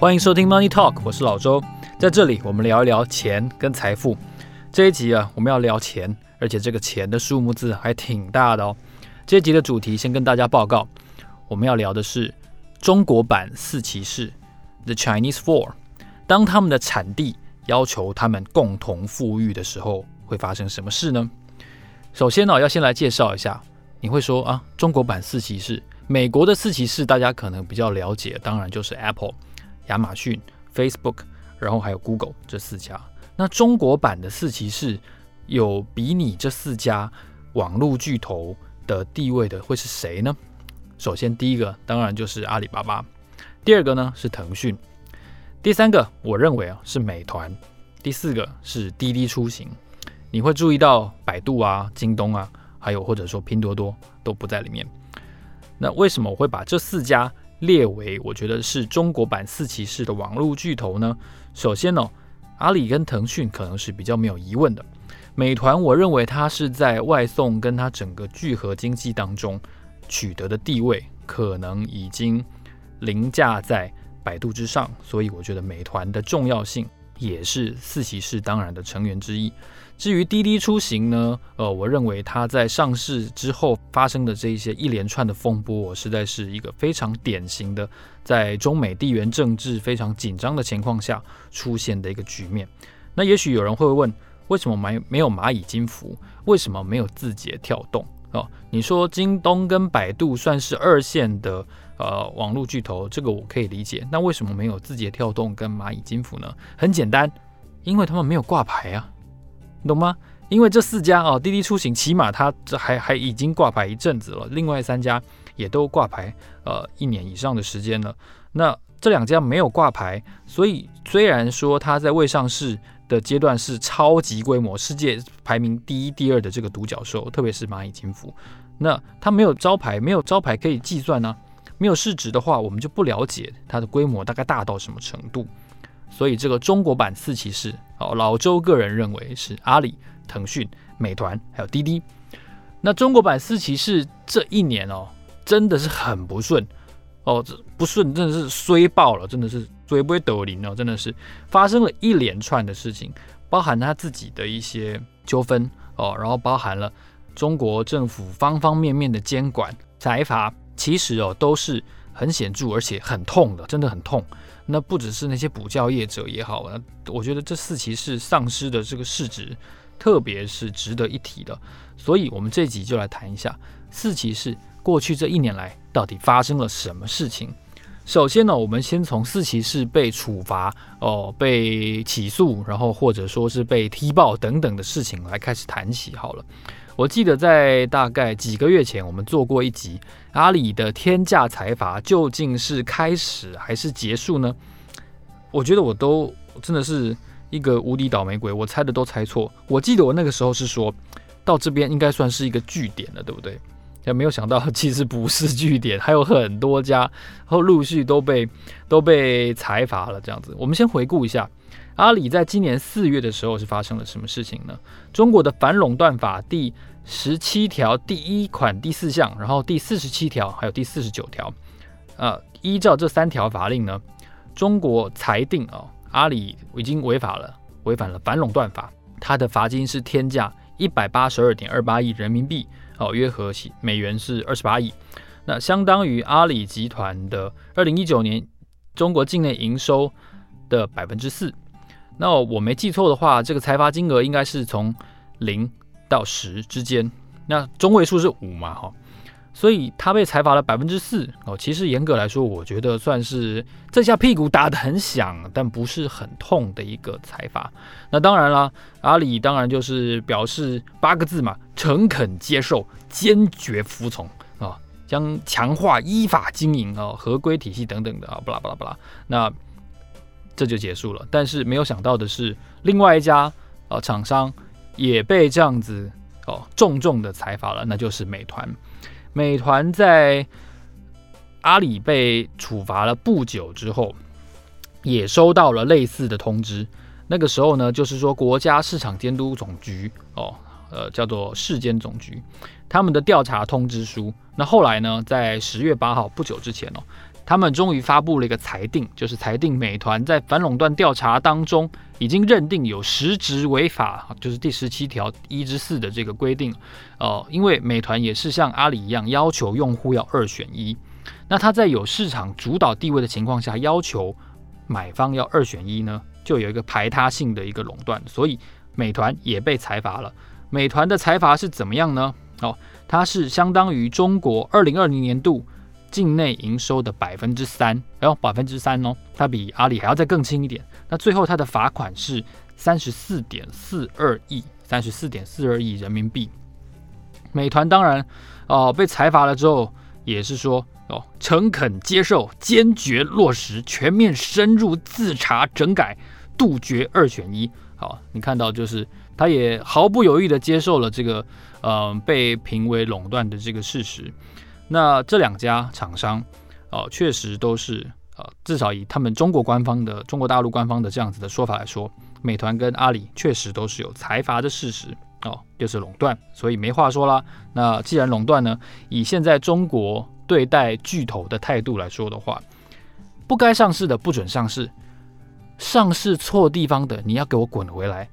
欢迎收听 Money Talk，我是老周，在这里我们聊一聊钱跟财富。这一集啊，我们要聊钱，而且这个钱的数目字还挺大的哦。这一集的主题先跟大家报告，我们要聊的是中国版四骑士 The Chinese Four。当他们的产地要求他们共同富裕的时候，会发生什么事呢？首先呢，要先来介绍一下。你会说啊，中国版四骑士，美国的四骑士大家可能比较了解，当然就是 Apple。亚马逊、Facebook，然后还有 Google 这四家。那中国版的四骑士有比拟这四家网络巨头的地位的会是谁呢？首先，第一个当然就是阿里巴巴，第二个呢是腾讯，第三个我认为啊是美团，第四个是滴滴出行。你会注意到百度啊、京东啊，还有或者说拼多多都不在里面。那为什么我会把这四家列为我觉得是中国版四骑士的网络巨头呢？首先呢、阿里跟腾讯可能是比较没有疑问的。美团，我认为它是在外送跟它整个聚合经济当中取得的地位，可能已经凌驾在百度之上，所以我觉得美团的重要性也是四骑士当然的成员之一。至于滴滴出行呢，呃，我认为它在上市之后发生的这一些一连串的风波，我实在是一个非常典型的在中美地缘政治非常紧张的情况下出现的一个局面。那也许有人会问，为什么没没有蚂蚁金服？为什么没有字节跳动？哦，你说京东跟百度算是二线的呃网络巨头，这个我可以理解。那为什么没有字节跳动跟蚂蚁金服呢？很简单，因为他们没有挂牌啊。懂吗？因为这四家哦，滴滴出行起码它这还还已经挂牌一阵子了，另外三家也都挂牌呃一年以上的时间了。那这两家没有挂牌，所以虽然说它在未上市的阶段是超级规模、世界排名第一、第二的这个独角兽，特别是蚂蚁金服，那它没有招牌，没有招牌可以计算呢、没有市值的话，我们就不了解它的规模大概大到什么程度。所以这个中国版四骑士，哦，老周个人认为是阿里、腾讯、美团还有滴滴。那中国版四骑士这一年哦，真的是很不顺哦，这不顺真的是衰爆了，真的是衰不会抖零哦，真的是发生了一连串的事情，包含他自己的一些纠纷哦，然后包含了中国政府方方面面的监管、财阀，其实哦都是很显著而且很痛的，真的很痛。那不只是那些补教业者也好，那我觉得这四骑士丧失的这个市值，特别是值得一提的。所以，我们这集就来谈一下四骑士过去这一年来到底发生了什么事情。首先呢，我们先从四骑士被处罚哦、被起诉，然后或者说是被踢爆等等的事情来开始谈起好了。我记得在大概几个月前，我们做过一集，阿里的天价裁罚究竟是开始还是结束呢？我觉得我都真的是一个无敌倒霉鬼，我猜的都猜错。我记得我那个时候是说到这边应该算是一个据点了，对不对？也没有想到 其实不是据点，还有很多家，后陆续都被都被裁罚了。这样子，我们先回顾一下。阿里在今年四月的时候是发生了什么事情呢？中国的反垄断法第十七条第一款第四项，然后第四十七条还有第四十九条，呃，依照这三条法令呢，中国裁定、哦，阿里已经违法了，违反了反垄断法，它的罚金是天价一百八十二点二八亿人民币，哦，约合美元是二十八亿，那相当于阿里集团的二零一九年中国境内营收的百分之四。那我没记错的话，这个裁罚金额应该是从零到十之间，那中位数是五嘛，哈，所以他被裁罚了百分之四哦。其实严格来说，我觉得算是这下屁股打得很响，但不是很痛的一个裁罚。那当然了，阿里当然就是表示八个字嘛：诚恳接受，坚决服从啊，将强化依法经营啊，合规体系等等的啊，巴拉巴拉巴拉。那这就结束了，但是没有想到的是，另外一家呃厂商也被这样子哦重重的裁罚了，那就是美团。美团在阿里被处罚了不久之后，也收到了类似的通知。那个时候呢，就是说国家市场监督总局哦，呃叫做市监总局，他们的调查通知书。那后来呢，在十月八号不久之前哦。他们终于发布了一个裁定，就是裁定美团在反垄断调查当中已经认定有实质违法，就是第十七条一之四的这个规定。哦、呃，因为美团也是像阿里一样要求用户要二选一，那他在有市场主导地位的情况下要求买方要二选一呢，就有一个排他性的一个垄断，所以美团也被裁罚了。美团的裁罚是怎么样呢？哦，它是相当于中国二零二零年度。境内营收的百分之三，哎呦百分之三哦，它比阿里还要再更轻一点。那最后它的罚款是三十四点四二亿，三十四点四二亿人民币。美团当然哦、被裁罚了之后，也是说哦诚恳接受，坚决落实，全面深入自查整改，杜绝二选一。好，你看到就是他也毫不犹豫地接受了这个呃被评为垄断的这个事实。那这两家厂商，哦，确实都是，呃，至少以他们中国官方的、中国大陆官方的这样子的说法来说，美团跟阿里确实都是有财阀的事实，哦，就是垄断，所以没话说啦。那既然垄断呢，以现在中国对待巨头的态度来说的话，不该上市的不准上市，上市错地方的你要给我滚回来。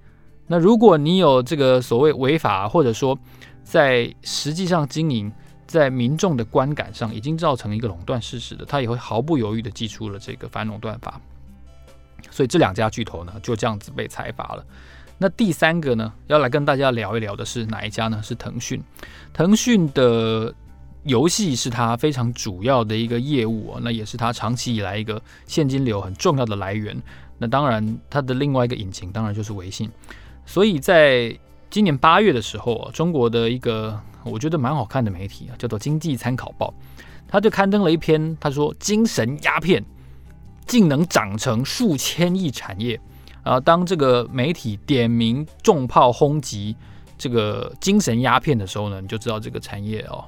那如果你有这个所谓违法，或者说在实际上经营，在民众的观感上已经造成一个垄断事实的，他也会毫不犹豫地祭出了这个反垄断法。所以这两家巨头呢，就这样子被裁罚了。那第三个呢，要来跟大家聊一聊的是哪一家呢？是腾讯。腾讯的游戏是它非常主要的一个业务哦，那也是它长期以来一个现金流很重要的来源。那当然，它的另外一个引擎当然就是微信。所以在今年八月的时候，中国的一个我觉得蛮好看的媒体啊，叫做《经济参考报》，他就刊登了一篇，他说“精神鸦片竟能长成数千亿产业”。啊，当这个媒体点名重炮轰击这个精神鸦片的时候呢，你就知道这个产业哦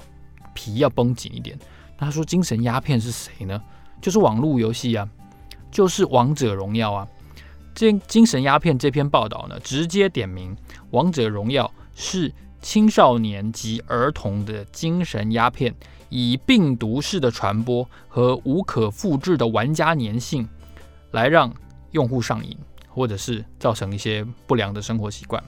皮要绷紧一点。他说“精神鸦片是谁呢？就是网络游戏啊，就是王者荣耀啊。”这精神鸦片这篇报道呢，直接点名王者荣耀是。青少年及儿童的精神鸦片，以病毒式的传播和无可复制的玩家粘性，来让用户上瘾，或者是造成一些不良的生活习惯。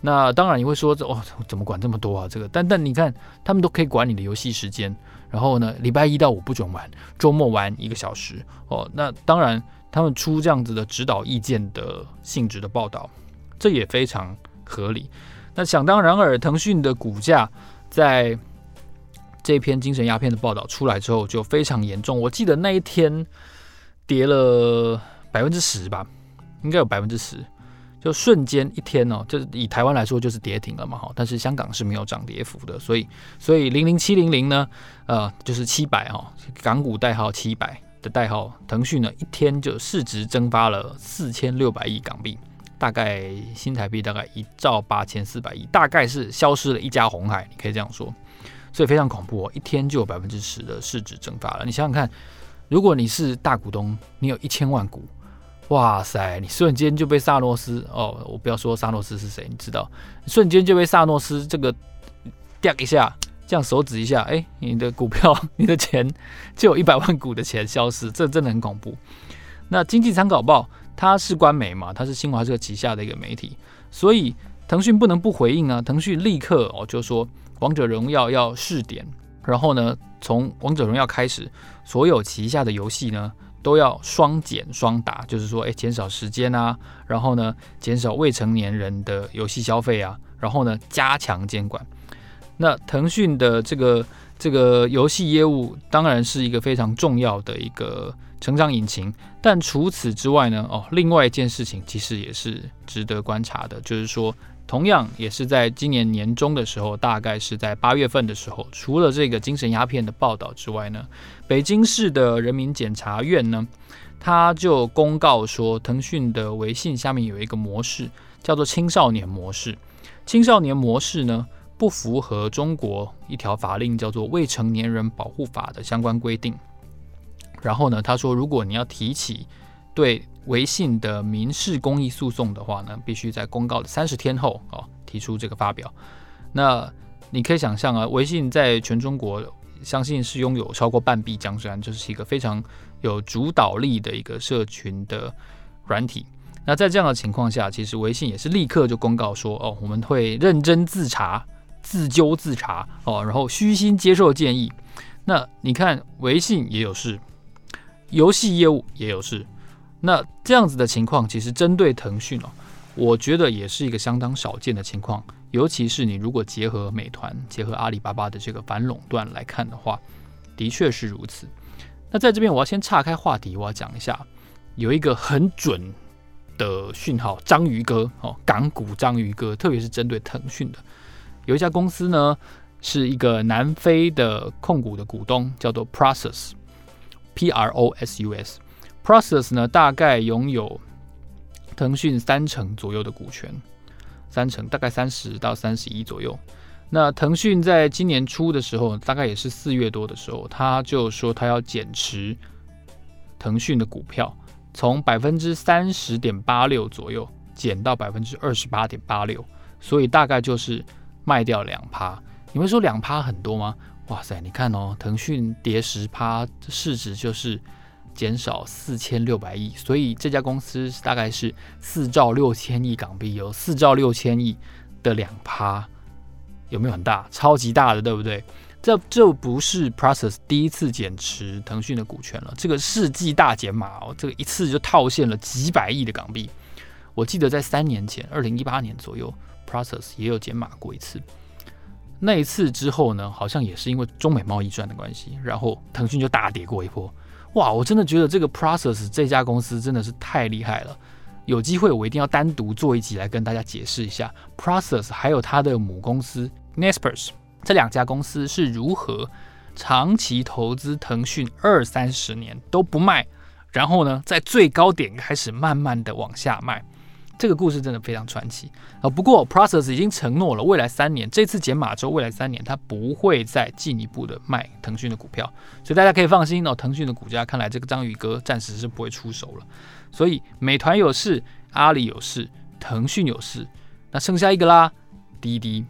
那当然你会说，这哦，怎么管这么多啊？这个，但但你看，他们都可以管你的游戏时间，然后呢，礼拜一到五不准玩，周末玩一个小时哦。那当然，他们出这样子的指导意见的性质的报道，这也非常合理。那想当然尔，腾讯的股价在这篇精神鸦片的报道出来之后就非常严重。我记得那一天跌了百分之十吧，应该有百分之十，就瞬间一天哦，就以台湾来说就是跌停了嘛哈。但是香港是没有涨跌幅的，所以所以零零七零零呢，呃，就是七百哈，港股代号七百的代号，腾讯呢一天就市值蒸发了四千六百亿港币。大概新台币大概一兆八千四百亿，大概是消失了一家红海，你可以这样说，所以非常恐怖哦，一天就有百分之十的市值蒸发了。你想想看，如果你是大股东，你有一千万股，哇塞，你瞬间就被萨诺斯哦，我不要说萨诺斯是谁，你知道，瞬间就被萨诺斯这个掉一下，这样手指一下，哎，你的股票，你的钱就有一百万股的钱消失，这真的很恐怖。那经济参考报。它是官媒嘛，它是新华社旗下的一个媒体，所以腾讯不能不回应啊。腾讯立刻哦就说王者荣耀要试点，然后呢，从王者荣耀开始，所有旗下的游戏呢都要双减双打，就是说，哎，减少时间啊，然后呢，减少未成年人的游戏消费啊，然后呢，加强监管。那腾讯的这个这个游戏业务当然是一个非常重要的一个。成长引擎，但除此之外呢？哦，另外一件事情其实也是值得观察的，就是说，同样也是在今年年中的时候，大概是在八月份的时候，除了这个精神鸦片的报道之外呢，北京市的人民检察院呢，他就公告说，腾讯的微信下面有一个模式叫做青少年模式，青少年模式呢不符合中国一条法令叫做《未成年人保护法》的相关规定。然后呢，他说，如果你要提起对微信的民事公益诉讼的话呢，必须在公告的三十天后哦提出这个发表。那你可以想象啊，微信在全中国相信是拥有超过半壁江山，就是一个非常有主导力的一个社群的软体。那在这样的情况下，其实微信也是立刻就公告说，哦，我们会认真自查、自纠自查，哦，然后虚心接受建议。那你看，微信也有事，游戏业务也有事，那这样子的情况，其实针对腾讯哦，我觉得也是一个相当少见的情况。尤其是你如果结合美团、结合阿里巴巴的这个反垄断来看的话，的确是如此。那在这边，我要先岔开话题，我要讲一下，有一个很准。的讯号，章鱼哥哦，港股章鱼哥，特别是针对腾讯的，有一家公司呢，是一个南非的控股的股东，叫做 Process P R O S U S，Process 呢大概拥有腾讯三成左右的股权，三成大概三十到三十一左右。那腾讯在今年初的时候，大概也是四月多的时候，他就说他要减持腾讯的股票。从百分之三十点八六左右减到百分之二十八点八六，所以大概就是卖掉两趴。你会说两趴很多吗？哇塞，你看哦，腾讯跌十趴，市值就是减少四千六百亿，所以这家公司大概是四兆六千亿港币，有四兆六千亿的两趴，有没有很大？超级大的，对不对？这这不是 Prosus 第一次减持腾讯的股权了，这个世纪大减码哦，这个一次就套现了几百亿的港币。我记得在三年前，二零一八年左右，Prosus 也有减码过一次。那一次之后呢，好像也是因为中美贸易战的关系，然后腾讯就大跌过一波。哇，我真的觉得这个 Process 这家公司真的是太厉害了。有机会我一定要单独做一集来跟大家解释一下 Prosus 还有它的母公司 Naspers。这两家公司是如何长期投资腾讯二三十年都不卖，然后呢，在最高点开始慢慢的往下卖，这个故事真的非常传奇啊！不过 Prosus 已经承诺了，未来三年这次减码之后，未来三年它不会再进一步的卖腾讯的股票，所以大家可以放心哦。腾讯的股价看来这个章鱼哥暂时是不会出手了。所以美团有事，阿里有事，腾讯有事，那剩下一个啦，滴滴。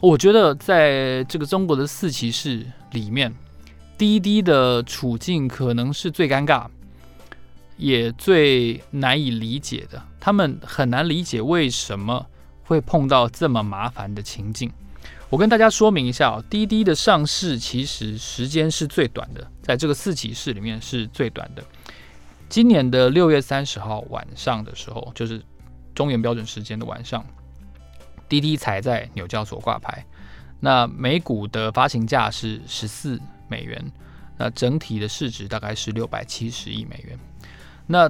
我觉得在这个中国的四骑士里面，滴滴的处境可能是最尴尬，也最难以理解的。他们很难理解为什么会碰到这么麻烦的情境。我跟大家说明一下，滴滴的上市其实时间是最短的，在这个四骑士里面是最短的。今年的六月三十号晚上的时候，就是中原标准时间的晚上。滴滴才在纽交所挂牌，那每股的发行价是十四美元，那整体的市值大概是六百七十亿美元。那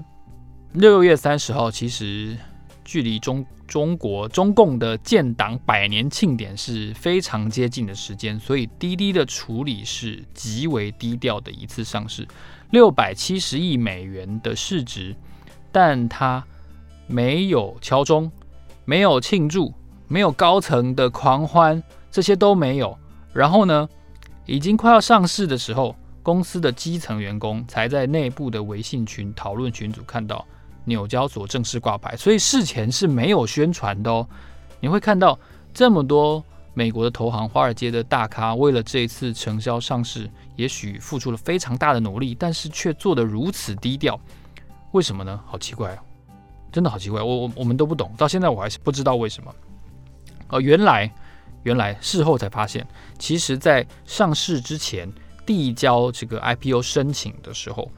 六月三十号其实距离中中国中共的建党百年庆典是非常接近的时间，所以滴滴的处理是极为低调的一次上市，六百七十亿美元的市值，但它没有敲钟，没有庆祝。没有高层的狂欢，这些都没有。然后呢，已经快要上市的时候，公司的基层员工才在内部的微信群讨论群组看到纽交所正式挂牌，所以事前是没有宣传的哦。你会看到这么多美国的投行、华尔街的大咖，为了这一次承销上市，也许付出了非常大的努力，但是却做得如此低调，为什么呢？好奇怪哦，真的好奇怪，我我我们都不懂，到现在我还是不知道为什么。哦，原来，原来事后才发现，其实，在上市之前递交这个 IPO 申请的时候，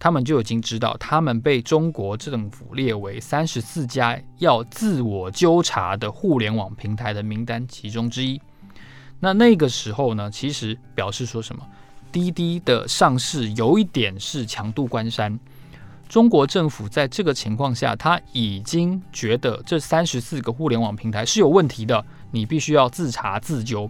他们就已经知道，他们被中国政府列为三十四家要自我纠察的互联网平台的名单其中之一。那那个时候呢，其实表示说什么，滴滴的上市有一点是强渡关山。中国政府在这个情况下，他已经觉得这三十四个互联网平台是有问题的，你必须要自查自纠。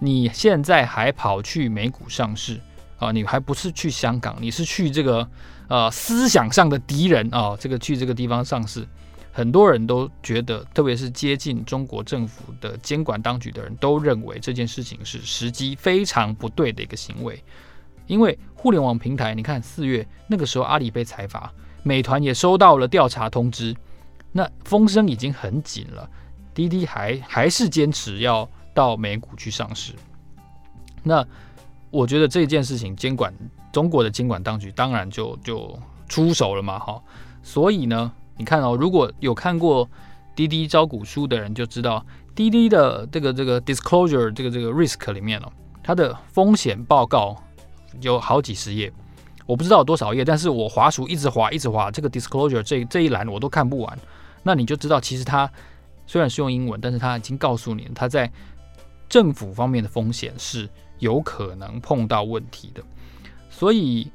你现在还跑去美股上市啊？你还不是去香港？你是去这个呃思想上的敌人啊？这个去这个地方上市，很多人都觉得，特别是接近中国政府的监管当局的人都认为这件事情是时机非常不对的一个行为。因为互联网平台，你看四月那个时候，阿里被裁罚，美团也收到了调查通知，那风声已经很紧了。滴滴还还是坚持要到美股去上市，那我觉得这件事情，监管中国的监管当局当然就就出手了嘛，哈。所以呢，你看哦，如果有看过滴滴招股书的人就知道，滴滴的这个这个 disclosure 这个这个 risk 里面哦，它的风险报告有好几十页，我不知道多少页，但是我滑鼠一直滑一直滑，这个 disclosure 这这一栏我都看不完。那你就知道，其实它虽然是用英文，但是它已经告诉你，它在政府方面的风险是有可能碰到问题的。所以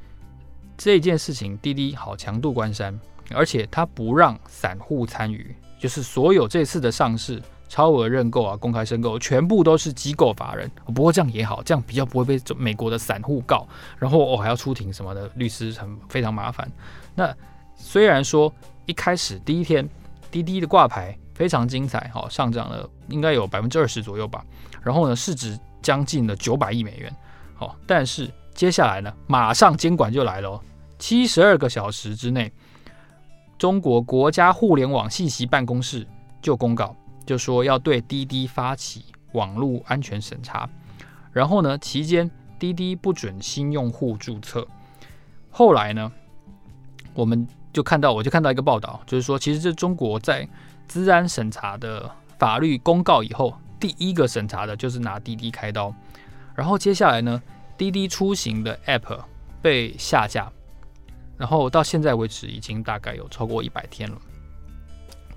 这件事情，滴滴好强渡关山，而且它不让散户参与。就是所有这次的上市、超额认购啊、公开申购，全部都是机构法人。不过这样也好，这样比较不会被美国的散户告，然后我、哦、还要出庭什么的，律师很非常麻烦。那虽然说一开始第一天滴滴的挂牌非常精彩，好，上涨了应该有百分之二十左右吧。然后呢，市值将近了九百亿美元，好，但是接下来呢，马上监管就来了，七十二个小时之内。中国国家互联网信息办公室就公告，就说要对滴滴发起网络安全审查。然后呢，期间滴滴不准新用户注册。后来呢，我们就看到，我就看到一个报道，就是说，其实这中国在资安审查的法律公告以后，第一个审查的就是拿滴滴开刀。然后接下来呢，滴滴出行的 App 被下架。然后到现在为止，已经大概有超过一百天了。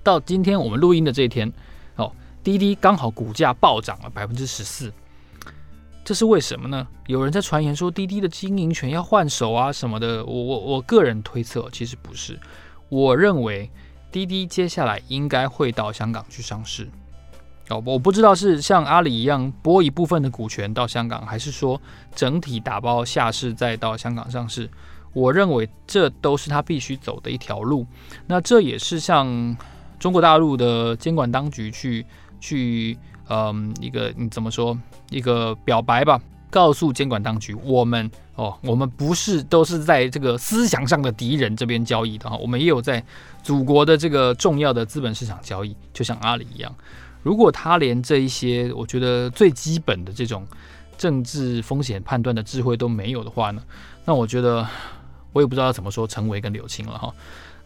到今天我们录音的这一天，哦，滴滴刚好股价暴涨了百分之十四，这是为什么呢？有人在传言说滴滴的经营权要换手啊什么的。我我我个人推测，其实不是。我认为滴滴接下来应该会到香港去上市。哦，我不知道是像阿里一样拨一部分的股权到香港，还是说整体打包下市再到香港上市。我认为这都是他必须走的一条路，那这也是像中国大陆的监管当局去去，嗯，一个你怎么说一个表白吧，告诉监管当局，我们哦，我们不是都是在这个思想上的敌人这边交易的哈，我们也有在祖国的这个重要的资本市场交易，就像阿里一样。如果他连这一些我觉得最基本的这种政治风险判断的智慧都没有的话呢，那我觉得。我也不知道怎么说陈维跟柳青了哈。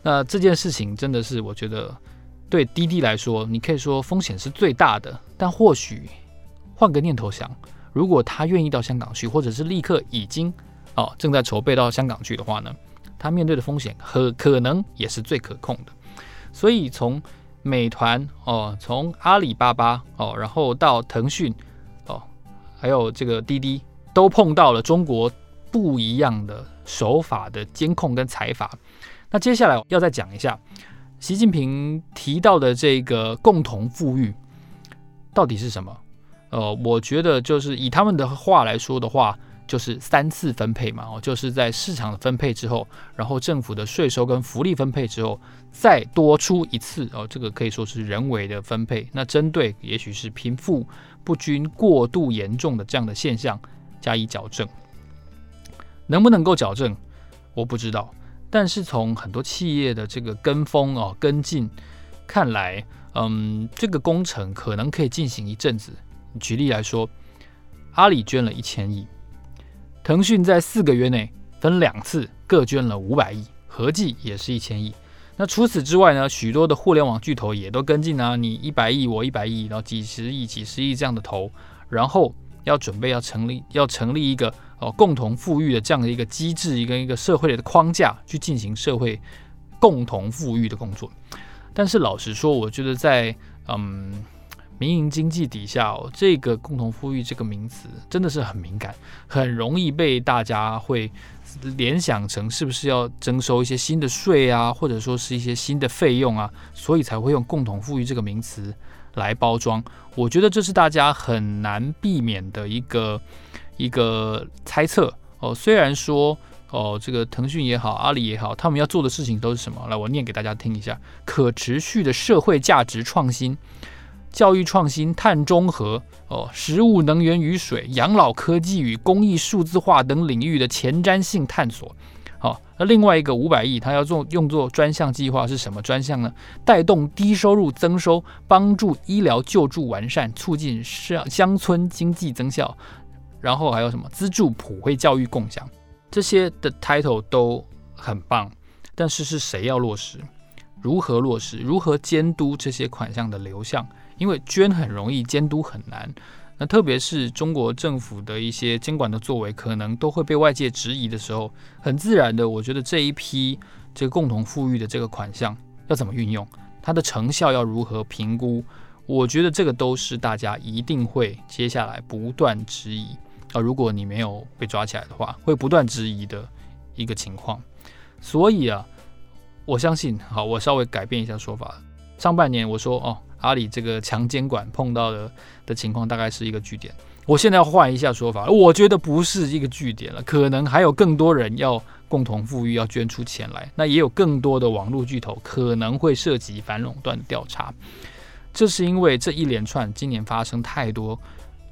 那这件事情真的是，我觉得对滴滴来说，你可以说风险是最大的。但或许换个念头想，如果他愿意到香港去，或者是立刻已经哦正在筹备到香港去的话呢，他面对的风险可可能也是最可控的。所以从美团哦，从阿里巴巴哦，然后到腾讯哦，还有这个滴滴，都碰到了中国不一样的。手法的监控跟裁罚，那接下来要再讲一下习近平提到的这个共同富裕到底是什么？呃，我觉得就是以他们的话来说的话，就是三次分配嘛，哦，就是在市场的分配之后，然后政府的税收跟福利分配之后，再多出一次哦，这个可以说是人为的分配。那针对也许是贫富不均过度严重的这样的现象加以矫正。能不能够矫正，我不知道。但是从很多企业的这个跟风哦跟进看来，嗯，这个工程可能可以进行一阵子。举例来说，阿里捐了一千亿，腾讯在四个月内分两次各捐了五百亿，合计也是一千亿。那除此之外呢，许多的互联网巨头也都跟进啊，你一百亿我一百亿，然后几十亿几十亿这样的投，然后要准备要成立要成立一个。哦，共同富裕的这样的一个机制，一个一个社会的框架去进行社会共同富裕的工作。但是老实说，我觉得在嗯民营经济底下哦，这个共同富裕这个名词真的是很敏感，很容易被大家会联想成是不是要征收一些新的税啊，或者说是一些新的费用啊，所以才会用共同富裕这个名词来包装。我觉得这是大家很难避免的一个。一个猜测哦，虽然说哦，这个腾讯也好，阿里也好，他们要做的事情都是什么？来，我念给大家听一下：可持续的社会价值创新、教育创新、碳中和哦，食物、能源与水、养老科技与公益数字化等领域的前瞻性探索。好、哦，那另外一个五百亿，它要做用作专项计划是什么专项呢？带动低收入增收，帮助医疗救助完善，促进乡乡村经济增效。然后还有什么资助普惠教育共享，这些的 title 都很棒，但是是谁要落实？如何落实？如何监督这些款项的流向？因为捐很容易，监督很难。那特别是中国政府的一些监管的作为，可能都会被外界质疑的时候，很自然的，我觉得这一批这个共同富裕的这个款项要怎么运用，它的成效要如何评估，我觉得这个都是大家一定会接下来不断质疑啊。如果你没有被抓起来的话，会不断质疑的一个情况。所以啊，我相信，好，我稍微改变一下说法。上半年我说哦。阿里这个强监管碰到的的情况大概是一个据点，我现在要换一下说法，我觉得不是一个据点了，可能还有更多人要共同富裕，要捐出钱来，那也有更多的网络巨头可能会涉及反垄断调查，这是因为这一连串今年发生太多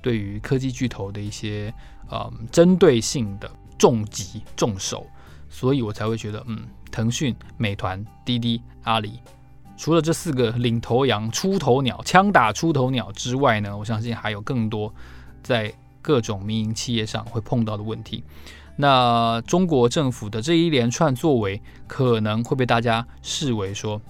对于科技巨头的一些呃针对性的重击重手，所以我才会觉得嗯，腾讯、美团、滴滴、阿里。除了这四个领头羊、出头鸟、枪打出头鸟之外呢，我相信还有更多在各种民营企业上会碰到的问题。那中国政府的这一连串作为，可能会被大家视为说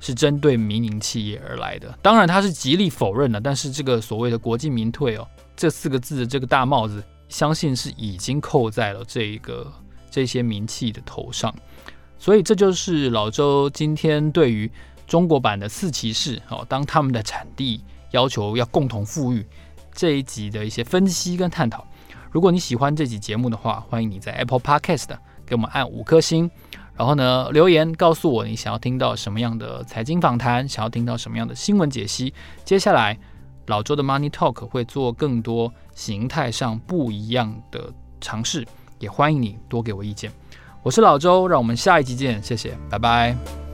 是针对民营企业而来的。当然，他是极力否认的。但是这个所谓的“国进民退”哦，这四个字的这个大帽子，相信是已经扣在了这一个这些民企的头上。所以，这就是老周今天对于。中国版的四骑士，哦，当他们的产地要求要共同富裕这一集的一些分析跟探讨。如果你喜欢这集节目的话，欢迎你在 Apple Podcast 给我们按五颗星，然后呢留言告诉我你想要听到什么样的财经访谈，想要听到什么样的新闻解析。接下来老周的 Money Talk 会做更多形态上不一样的尝试，也欢迎你多给我意见。我是老周，让我们下一集见，谢谢，拜拜。